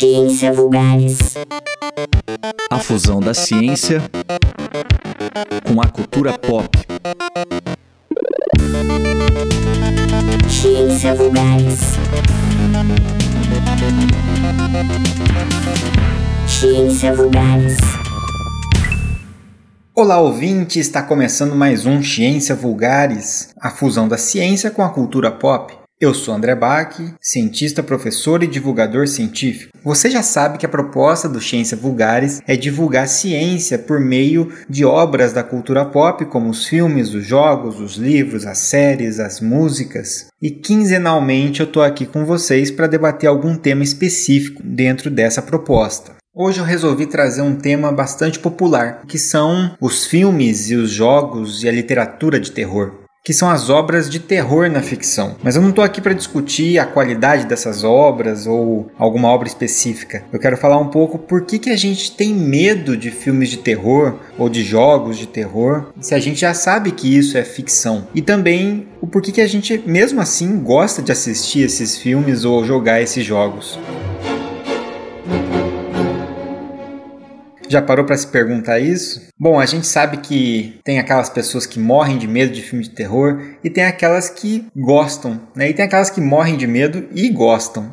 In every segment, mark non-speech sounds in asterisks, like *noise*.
Ciência Vulgares. A fusão da ciência com a cultura pop. Ciência Vulgares. Ciência Vulgares. Olá, ouvinte! Está começando mais um Ciência Vulgares, a fusão da ciência com a cultura pop. Eu sou André Bach, cientista, professor e divulgador científico. Você já sabe que a proposta do Ciência Vulgares é divulgar ciência por meio de obras da cultura pop, como os filmes, os jogos, os livros, as séries, as músicas. E quinzenalmente eu estou aqui com vocês para debater algum tema específico dentro dessa proposta. Hoje eu resolvi trazer um tema bastante popular, que são os filmes e os jogos e a literatura de terror que são as obras de terror na ficção. Mas eu não estou aqui para discutir a qualidade dessas obras ou alguma obra específica. Eu quero falar um pouco por que, que a gente tem medo de filmes de terror ou de jogos de terror, se a gente já sabe que isso é ficção. E também o porquê que a gente, mesmo assim, gosta de assistir esses filmes ou jogar esses jogos. Já parou para se perguntar isso? Bom, a gente sabe que tem aquelas pessoas que morrem de medo de filme de terror e tem aquelas que gostam, né? E tem aquelas que morrem de medo e gostam.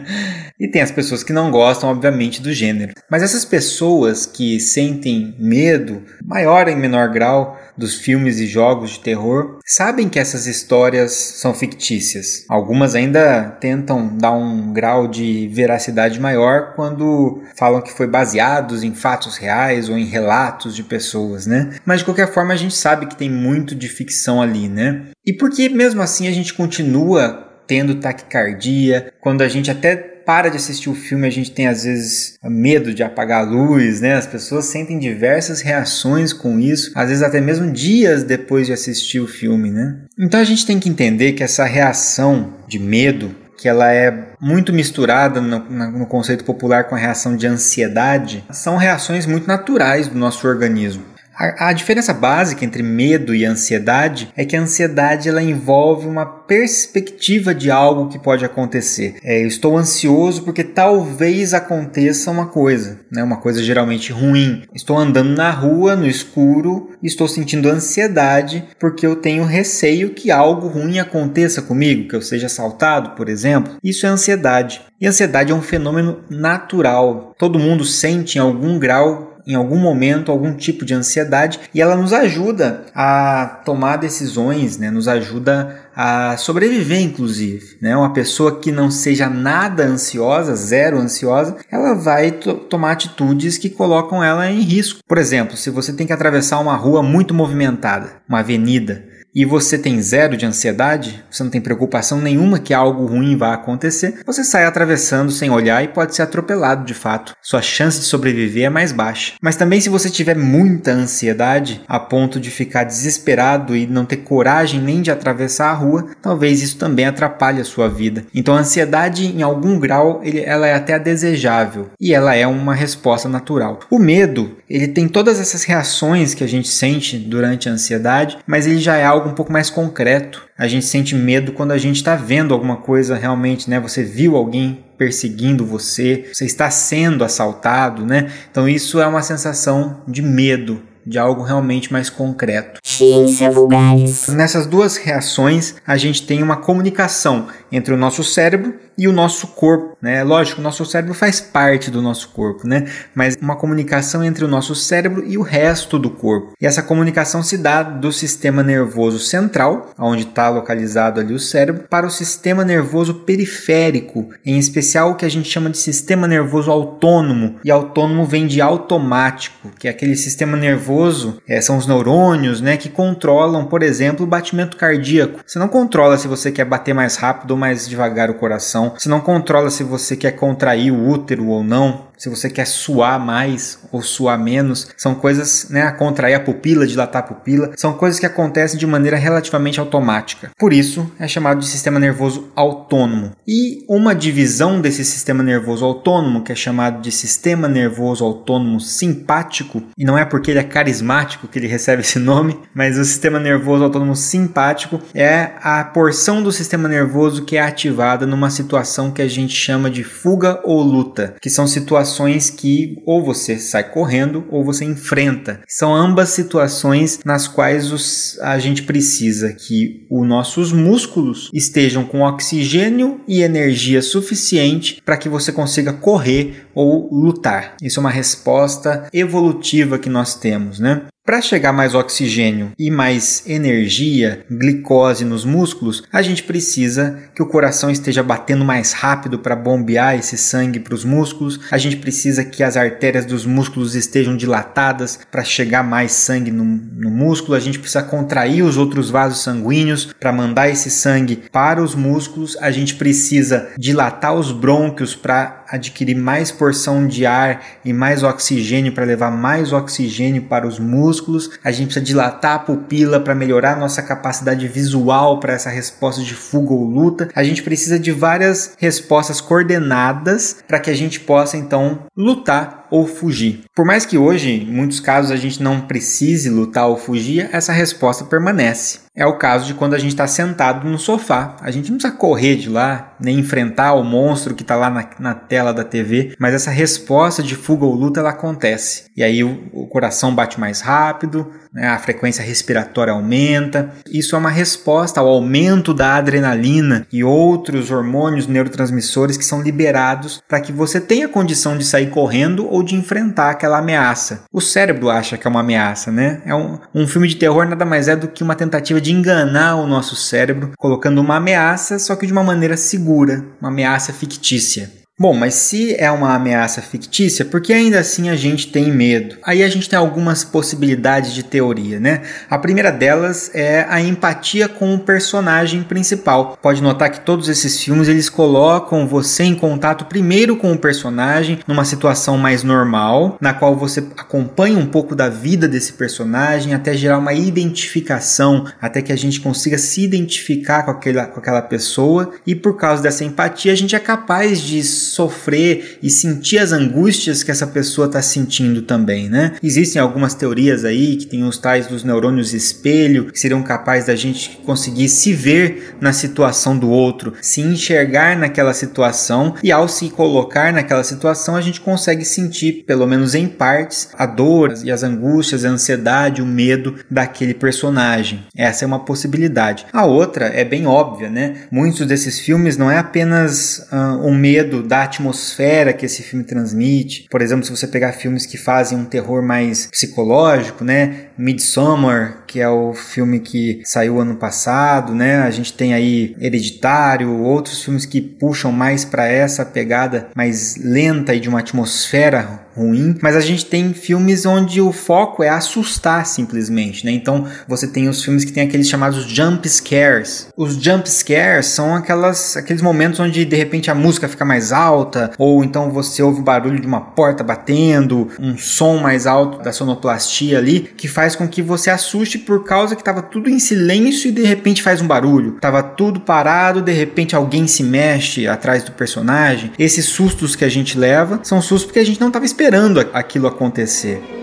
*laughs* e tem as pessoas que não gostam, obviamente, do gênero. Mas essas pessoas que sentem medo, maior em menor grau, dos filmes e jogos de terror sabem que essas histórias são fictícias. Algumas ainda tentam dar um grau de veracidade maior quando falam que foi baseados em fatos reais ou em relatos de pessoas, né? Mas de qualquer forma a gente sabe que tem muito de ficção ali, né? E por que mesmo assim a gente continua tendo taquicardia, quando a gente até para de assistir o filme, a gente tem às vezes medo de apagar a luz, né? As pessoas sentem diversas reações com isso, às vezes até mesmo dias depois de assistir o filme, né? Então a gente tem que entender que essa reação de medo que ela é muito misturada no, no, conceito popular com a reação de ansiedade, são reações muito naturais do nosso organismo. A, a, diferença básica entre medo e ansiedade é que a ansiedade ela envolve uma perspectiva de algo que pode acontecer. É, eu estou ansioso porque talvez aconteça uma coisa, né? uma coisa geralmente ruim. Estou andando na rua, no escuro, e estou sentindo ansiedade porque eu tenho receio que algo ruim aconteça comigo, que eu seja assaltado, por exemplo. Isso é ansiedade. E ansiedade é um fenômeno natural. Todo mundo sente em algum grau em algum momento algum tipo de ansiedade e ela nos ajuda a tomar decisões, né? nos ajuda a sobreviver, inclusive. Né? Uma pessoa que não seja nada ansiosa, zero ansiosa, ela vai tomar atitudes que colocam ela em risco. Por exemplo, se você tem que atravessar uma rua muito movimentada, uma avenida, e você tem zero de ansiedade, você não tem preocupação nenhuma que algo ruim vá acontecer, você sai atravessando sem olhar e pode ser atropelado de fato. Sua chance de sobreviver é mais baixa. Mas também se você tiver muita ansiedade, a ponto de ficar desesperado e não ter coragem nem de atravessar a rua, talvez isso também atrapalhe a sua vida. Então a ansiedade, em algum grau, ele, ela é até desejável e ela é uma resposta natural. O medo, ele tem todas essas reações que a gente sente durante a ansiedade, mas ele já é algo um pouco mais concreto. A gente sente medo quando a gente está vendo alguma coisa realmente, né? Você viu alguém perseguindo você, você está sendo assaltado, né? Então isso é uma sensação de medo, de algo realmente mais concreto. Ciência vulgares. Nessas duas reações, a gente tem uma comunicação entre o nosso cérebro e o nosso corpo, né? Lógico, o nosso cérebro faz parte do nosso corpo, né? Mas uma comunicação entre o nosso cérebro e o resto do corpo. E essa comunicação se dá do sistema nervoso central, onde está localizado ali o cérebro, para o sistema nervoso periférico, em especial o que a gente chama de sistema nervoso autônomo. E autônomo vem de automático, que é aquele sistema nervoso, é, são os neurônios, né, que controlam, por exemplo, o batimento cardíaco. Você não controla se você quer bater mais rápido ou mais devagar o coração você não controla se você quer contrair o útero ou não. Se você quer suar mais ou suar menos, são coisas, né, contrair a pupila, dilatar a pupila, são coisas que acontecem de maneira relativamente automática. Por isso, é chamado de sistema nervoso autônomo. E uma divisão desse sistema nervoso autônomo, que é chamado de sistema nervoso autônomo simpático, e não é porque ele é carismático que ele recebe esse nome, mas o sistema nervoso autônomo simpático é a porção do sistema nervoso que é ativada numa situação que a gente chama de fuga ou luta, que são situações que ou você sai correndo ou você enfrenta. São ambas situações nas quais os, a gente precisa que os nossos músculos estejam com oxigênio e energia suficiente para que você consiga correr ou lutar. Isso é uma resposta evolutiva que nós temos, né? Para chegar mais oxigênio e mais energia, glicose nos músculos, a gente precisa que o coração esteja batendo mais rápido para bombear esse sangue para os músculos. A gente precisa que as artérias dos músculos estejam dilatadas para chegar mais sangue no, no, músculo. A gente precisa contrair os outros vasos sanguíneos para mandar esse sangue para os músculos. A gente precisa dilatar os brônquios para adquirir mais porção de ar e mais oxigênio para levar mais oxigênio para os músculos. A gente precisa dilatar a pupila para melhorar nossa capacidade visual para essa resposta de fuga ou luta. A gente precisa de várias respostas coordenadas para que a gente possa então lutar ou fugir. Por mais que hoje, em muitos casos, a gente não precise lutar ou fugir, essa resposta permanece. É o caso de quando a gente está sentado no sofá. A gente não precisa correr de lá, nem enfrentar o monstro que está lá na, na, tela da TV, mas essa resposta de fuga ou luta ela acontece. E aí o, o coração bate mais rápido, né, a frequência respiratória aumenta. Isso é uma resposta ao aumento da adrenalina e outros hormônios neurotransmissores que são liberados para que você tenha condição de sair correndo ou de enfrentar aquela ameaça. O cérebro acha que é uma ameaça, né? É um, um filme de terror nada mais é do que uma tentativa de enganar o nosso cérebro, colocando uma ameaça, só que de uma maneira segura, uma ameaça fictícia. Bom, mas se é uma ameaça fictícia, por que ainda assim a gente tem medo? Aí a gente tem algumas possibilidades de teoria, né? A primeira delas é a empatia com o personagem principal. Pode notar que todos esses filmes eles colocam você em contato primeiro com o personagem numa situação mais normal, na qual você acompanha um pouco da vida desse personagem até gerar uma identificação, até que a gente consiga se identificar com aquela, com aquela pessoa e por causa dessa empatia a gente é capaz de sofrer e sentir as angústias que essa pessoa está sentindo também, né? Existem algumas teorias aí que tem os tais dos neurônios espelho, que seriam capazes da gente conseguir se ver na situação do outro, se enxergar naquela situação e ao se colocar naquela situação a gente consegue sentir, pelo menos em partes, a dor e as angústias, a ansiedade, o medo daquele personagem. Essa é uma possibilidade. A outra é bem óbvia, né? Muitos desses filmes não é apenas uh, um medo da atmosfera que esse filme transmite. Por exemplo, se você pegar filmes que fazem um terror mais psicológico, né? Midsommar, que é o filme que saiu ano passado, né? A gente tem aí Hereditário, outros filmes que puxam mais para essa pegada mais lenta e de uma atmosfera ruim, mas a gente tem filmes onde o foco é assustar simplesmente, né? Então você tem os filmes que tem aqueles chamados jump scares. Os jump scares são aquelas aqueles momentos onde de repente a música fica mais alta ou então você ouve o barulho de uma porta batendo, um som mais alto da sonoplastia ali, que faz com que você assuste por causa que estava tudo em silêncio e de repente faz um barulho. Tava tudo parado, de repente alguém se mexe atrás do personagem. Esses sustos que a gente leva são sustos porque a gente não estava esperando esperando aquilo acontecer.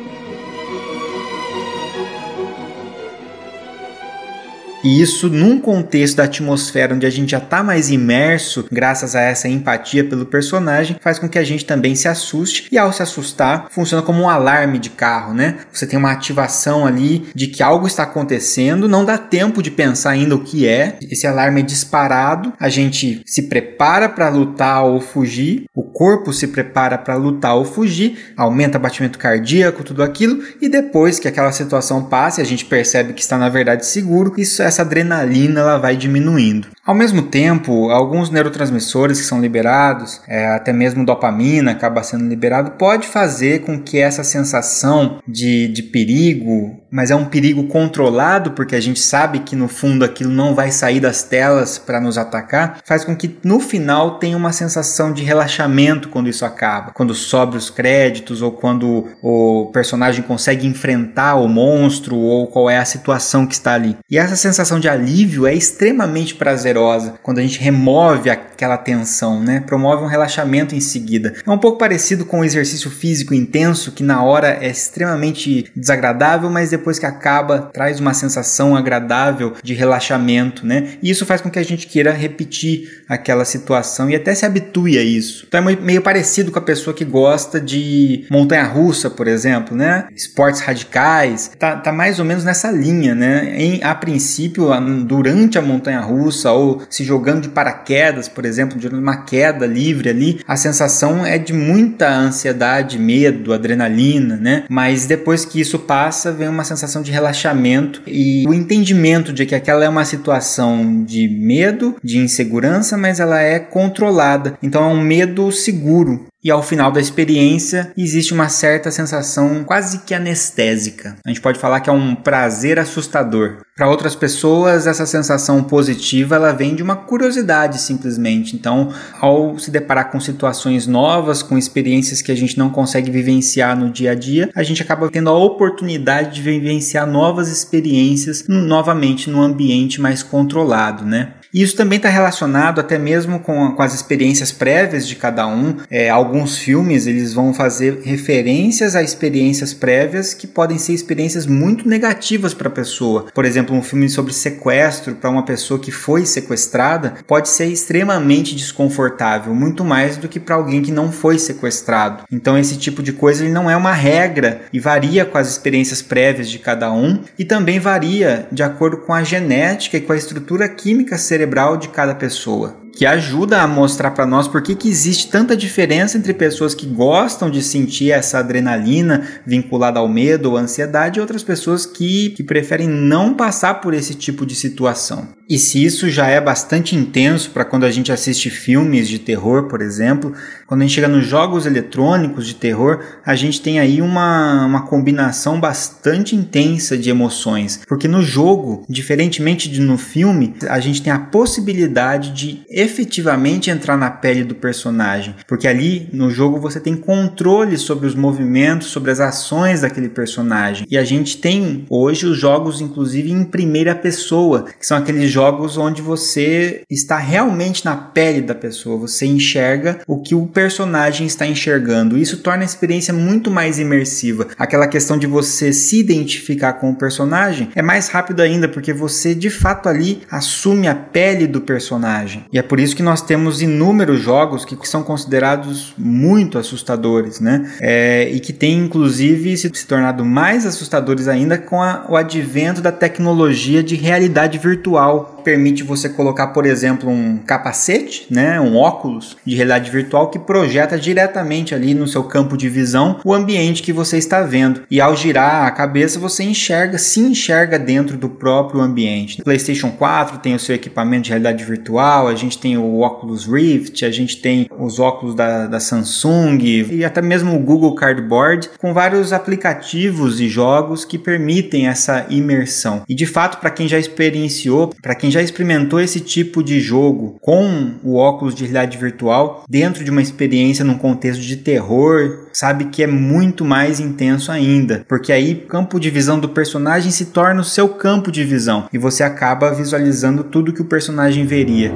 E isso num contexto da atmosfera onde a gente já está mais imerso, graças a essa empatia pelo personagem, faz com que a gente também se assuste e ao se assustar, funciona como um alarme de carro, né? Você tem uma ativação ali de que algo está acontecendo, não dá tempo de pensar ainda o que é. Esse alarme é disparado, a gente se prepara para lutar ou fugir, o corpo se prepara para lutar ou fugir, aumenta batimento cardíaco, tudo aquilo, e depois que aquela situação passe, a gente percebe que está na verdade seguro, isso essa adrenalina ela vai diminuindo. Ao mesmo tempo, alguns neurotransmissores que são liberados, é, até mesmo dopamina acaba sendo liberado, pode fazer com que essa sensação de, de perigo, mas é um perigo controlado, porque a gente sabe que no fundo aquilo não vai sair das telas para nos atacar, faz com que no final tenha uma sensação de relaxamento quando isso acaba, quando sobe os créditos ou quando o personagem consegue enfrentar o monstro ou qual é a situação que está ali. E essa sensação de alívio é extremamente prazerosa quando a gente remove aquela tensão, né? Promove um relaxamento em seguida. É um pouco parecido com o exercício físico intenso que na hora é extremamente desagradável, mas depois que acaba traz uma sensação agradável de relaxamento, né? E isso faz com que a gente queira repetir aquela situação e até se habitue a isso. Então é meio parecido com a pessoa que gosta de montanha-russa, por exemplo, né? Esportes radicais, tá, tá mais ou menos nessa linha, né? Em, a princípio, durante a montanha-russa ou se jogando de paraquedas, por exemplo, de uma queda livre ali, a sensação é de muita ansiedade, medo, adrenalina, né? Mas depois que isso passa, vem uma sensação de relaxamento e o entendimento de que aquela é uma situação de medo, de insegurança, mas ela é controlada. Então é um medo seguro e ao final da experiência existe uma certa sensação quase que anestésica. A gente pode falar que é um prazer assustador. Para outras pessoas, essa sensação positiva ela vem de uma curiosidade simplesmente. Então, ao se deparar com situações novas, com experiências que a gente não consegue vivenciar no dia a dia, a gente acaba tendo a oportunidade de vivenciar novas experiências novamente num ambiente mais controlado, né? Isso também está relacionado até mesmo com, com, as experiências prévias de cada um. É, alguns filmes eles vão fazer referências a experiências prévias que podem ser experiências muito negativas para a pessoa. Por exemplo, um filme sobre sequestro para uma pessoa que foi sequestrada pode ser extremamente desconfortável, muito mais do que para alguém que não foi sequestrado. Então esse tipo de coisa ele não é uma regra e varia com as experiências prévias de cada um e também varia de acordo com a genética e com a estrutura química cerebral de cada pessoa que ajuda a mostrar para nós por que, que existe tanta diferença entre pessoas que gostam de sentir essa adrenalina vinculada ao medo ou ansiedade e outras pessoas que, que preferem não passar por esse tipo de situação. E se isso já é bastante intenso para quando a gente assiste filmes de terror, por exemplo, quando a gente chega nos jogos eletrônicos de terror, a gente tem aí uma, uma combinação bastante intensa de emoções. Porque no jogo, diferentemente de no filme, a gente tem a possibilidade de efetivamente entrar na pele do personagem, porque ali no jogo você tem controle sobre os movimentos, sobre as ações daquele personagem. E a gente tem hoje os jogos inclusive em primeira pessoa, que são aqueles jogos onde você está realmente na pele da pessoa, você enxerga o que o personagem está enxergando. Isso torna a experiência muito mais imersiva. Aquela questão de você se identificar com o personagem é mais rápido ainda porque você de fato ali assume a pele do personagem. E é por por isso que nós temos inúmeros jogos que são considerados muito assustadores, né? É, e que têm inclusive se, se, tornado mais assustadores ainda com a, o advento da tecnologia de realidade virtual permite você colocar, por exemplo, um capacete, né, um óculos de realidade virtual que projeta diretamente ali no seu campo de visão o ambiente que você está vendo. E ao girar a cabeça, você enxerga, se enxerga dentro do próprio ambiente. PlayStation 4 tem o seu equipamento de realidade virtual, a gente tem o Oculus Rift, a gente tem os óculos da, da Samsung e até mesmo o Google Cardboard, com vários aplicativos e jogos que permitem essa imersão. E de fato, para quem já experienciou, para quem já já experimentou esse tipo de jogo com o óculos de realidade virtual dentro de uma experiência num contexto de terror, sabe que é muito mais intenso ainda, porque aí o campo de visão do personagem se torna o seu campo de visão e você acaba visualizando tudo que o personagem veria.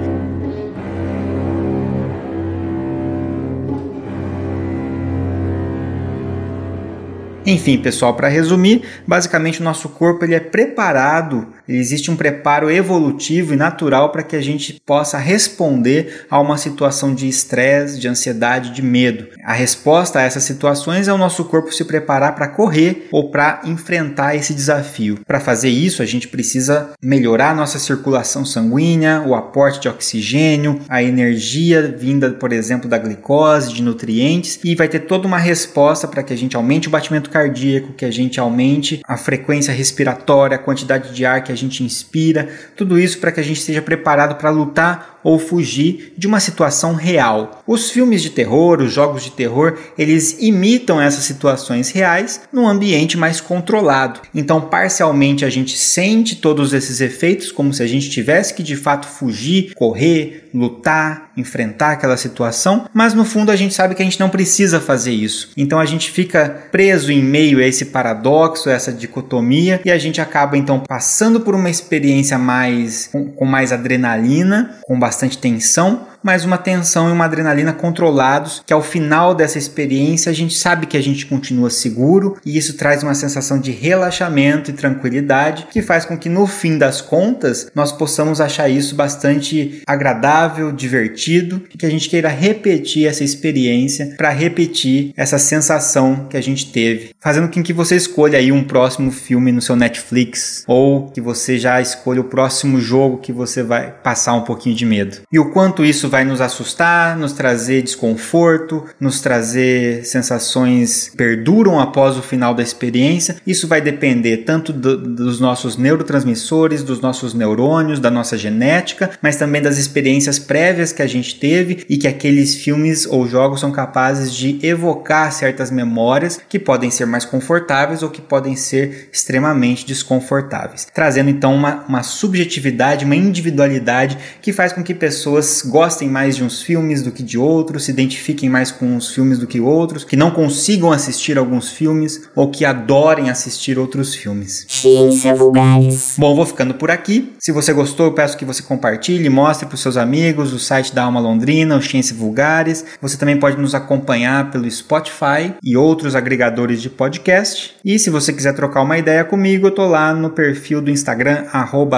Enfim, pessoal, para resumir, basicamente o nosso corpo ele é preparado existe um preparo evolutivo e natural para que a gente possa responder a uma situação de estresse, de ansiedade, de medo. A resposta a essas situações é o nosso corpo se preparar para correr ou para enfrentar esse desafio. Para fazer isso, a gente precisa melhorar nossa circulação sanguínea, o aporte de oxigênio, a energia vinda, por exemplo, da glicose, de nutrientes, e vai ter toda uma resposta para que a gente aumente o batimento cardíaco, que a gente aumente a frequência respiratória, a quantidade de ar que a gente inspira, tudo isso para que a gente esteja preparado para lutar ou fugir de uma situação real. Os filmes de terror, os jogos de terror, eles imitam essas situações reais num ambiente mais controlado. Então, parcialmente a gente sente todos esses efeitos como se a gente tivesse que de fato fugir, correr, lutar, enfrentar aquela situação, mas no fundo a gente sabe que a gente não precisa fazer isso. Então a gente fica preso em meio a esse paradoxo, essa dicotomia, e a gente acaba então passando por uma experiência mais com, com mais adrenalina, com bastante tensão, mas uma tensão e uma adrenalina controlados, que ao final dessa experiência a gente sabe que a gente continua seguro e isso traz uma sensação de relaxamento e tranquilidade que faz com que no fim das contas nós possamos achar isso bastante agradável, divertido e que a gente queira repetir essa experiência para repetir essa sensação que a gente teve, fazendo com que você escolha aí um próximo filme no seu Netflix ou que você já escolha o próximo jogo que você vai passar um pouquinho de medo. E o quanto isso vai nos assustar, nos trazer desconforto, nos trazer sensações perduram após o final da experiência. Isso vai depender tanto do, dos nossos neurotransmissores, dos nossos neurônios, da nossa genética, mas também das experiências prévias que a gente teve e que aqueles filmes ou jogos são capazes de evocar certas memórias que podem ser mais confortáveis ou que podem ser extremamente desconfortáveis, trazendo então uma, uma subjetividade, uma individualidade que faz com que pessoas gostem gostem mais de uns filmes do que de outros, se identifiquem mais com uns filmes do que outros, que não consigam assistir alguns filmes ou que adorem assistir outros filmes. Ciência Vulgares. Bom, vou ficando por aqui. Se você gostou, eu peço que você compartilhe, mostre para os seus amigos o site da Alma Londrina, o Ciência Vulgares. Você também pode nos acompanhar pelo Spotify e outros agregadores de podcast. E se você quiser trocar uma ideia comigo, eu tô lá no perfil do Instagram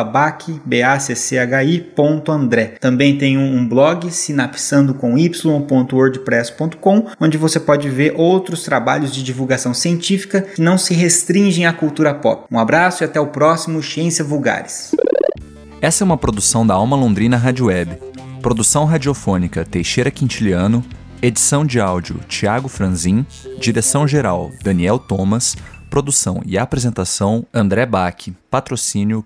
@bacchi.andré. Também tem um blog blog sinapsando com y.wordpress.com, onde você pode ver outros trabalhos de divulgação científica que não se restringem à cultura pop. Um abraço e até o próximo Ciência Vulgares. Essa é uma produção da Alma Londrina Rádio Web. Produção radiofônica Teixeira Quintiliano, edição de áudio Tiago Franzin, direção geral Daniel Thomas, produção e apresentação André Bach, patrocínio